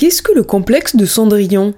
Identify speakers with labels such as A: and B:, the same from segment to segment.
A: Qu'est-ce que le complexe de Cendrillon?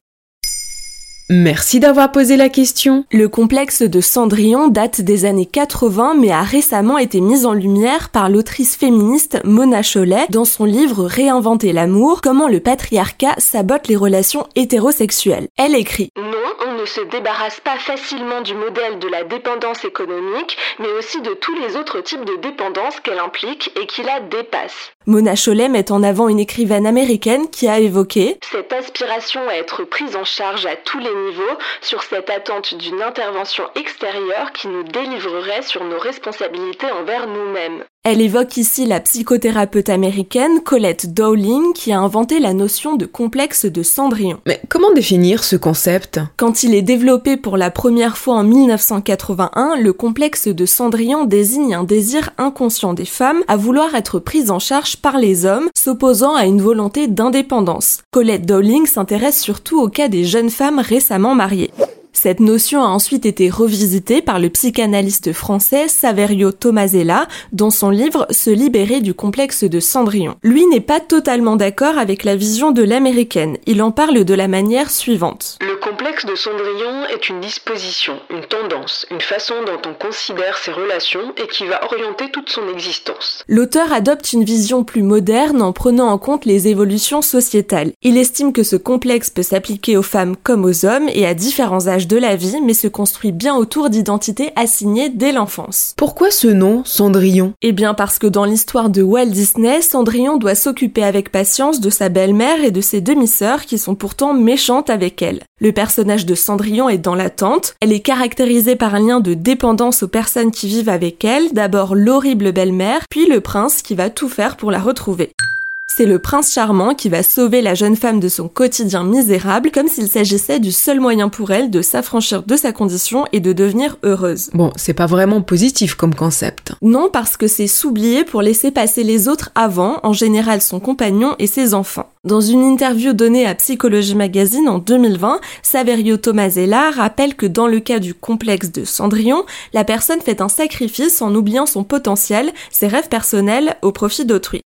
A: Merci d'avoir posé la question.
B: Le complexe de Cendrillon date des années 80 mais a récemment été mis en lumière par l'autrice féministe Mona Chollet dans son livre Réinventer l'amour, comment le patriarcat sabote les relations hétérosexuelles. Elle écrit
C: Non, on ne se débarrasse pas facilement du modèle de la dépendance économique, mais aussi de tous les autres types de dépendance qu'elle implique et qui la dépassent.
B: Mona Chollet met en avant une écrivaine américaine qui a évoqué
C: Cette aspiration à être prise en charge à tous les niveaux sur cette attente d'une intervention extérieure qui nous délivrerait sur nos responsabilités envers nous-mêmes.
B: Elle évoque ici la psychothérapeute américaine Colette Dowling qui a inventé la notion de complexe de Cendrillon.
A: Mais comment définir ce concept?
B: Quand il est développé pour la première fois en 1981, le complexe de Cendrillon désigne un désir inconscient des femmes à vouloir être prises en charge par les hommes, s'opposant à une volonté d'indépendance. Colette Dowling s'intéresse surtout au cas des jeunes femmes récemment mariées. Cette notion a ensuite été revisitée par le psychanalyste français Saverio Tomasella dans son livre Se libérer du complexe de Cendrillon. Lui n'est pas totalement d'accord avec la vision de l'américaine. Il en parle de la manière suivante.
C: Complexe de Cendrillon est une disposition, une tendance, une façon dont on considère ses relations et qui va orienter toute son existence.
B: L'auteur adopte une vision plus moderne en prenant en compte les évolutions sociétales. Il estime que ce complexe peut s'appliquer aux femmes comme aux hommes et à différents âges de la vie, mais se construit bien autour d'identités assignées dès l'enfance.
A: Pourquoi ce nom, Cendrillon?
B: Eh bien parce que dans l'histoire de Walt Disney, Cendrillon doit s'occuper avec patience de sa belle-mère et de ses demi-sœurs qui sont pourtant méchantes avec elle. Le personnage de Cendrillon est dans l'attente, elle est caractérisée par un lien de dépendance aux personnes qui vivent avec elle, d'abord l'horrible belle-mère, puis le prince qui va tout faire pour la retrouver. C'est le prince charmant qui va sauver la jeune femme de son quotidien misérable comme s'il s'agissait du seul moyen pour elle de s'affranchir de sa condition et de devenir heureuse.
A: Bon, c'est pas vraiment positif comme concept.
B: Non, parce que c'est s'oublier pour laisser passer les autres avant, en général son compagnon et ses enfants. Dans une interview donnée à Psychologie Magazine en 2020, Saverio Tomasella rappelle que dans le cas du complexe de Cendrillon, la personne fait un sacrifice en oubliant son potentiel, ses rêves personnels au profit d'autrui.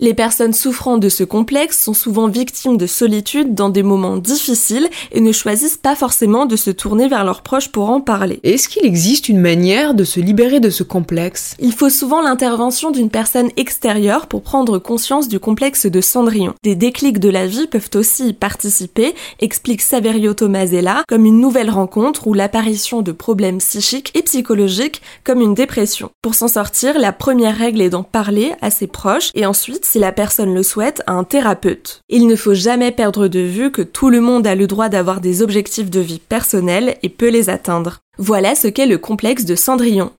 B: Les personnes souffrant de ce complexe sont souvent victimes de solitude dans des moments difficiles et ne choisissent pas forcément de se tourner vers leurs proches pour en parler.
A: Est-ce qu'il existe une manière de se libérer de ce complexe?
B: Il faut souvent l'intervention d'une personne extérieure pour prendre conscience du complexe de Cendrillon. Des déclics de la vie peuvent aussi y participer, explique Saverio Tomasella, comme une nouvelle rencontre ou l'apparition de problèmes psychiques et psychologiques comme une dépression. Pour s'en sortir, la première règle est d'en parler à ses proches et ensuite si la personne le souhaite, à un thérapeute. Il ne faut jamais perdre de vue que tout le monde a le droit d'avoir des objectifs de vie personnels et peut les atteindre. Voilà ce qu'est le complexe de Cendrillon.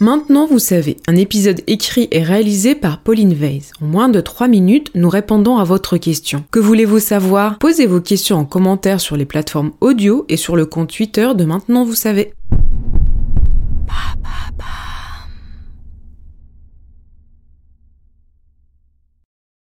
A: Maintenant, vous savez, un épisode écrit et réalisé par Pauline Weiss. En moins de 3 minutes, nous répondons à votre question. Que voulez-vous savoir? Posez vos questions en commentaire sur les plateformes audio et sur le compte Twitter de Maintenant, vous savez.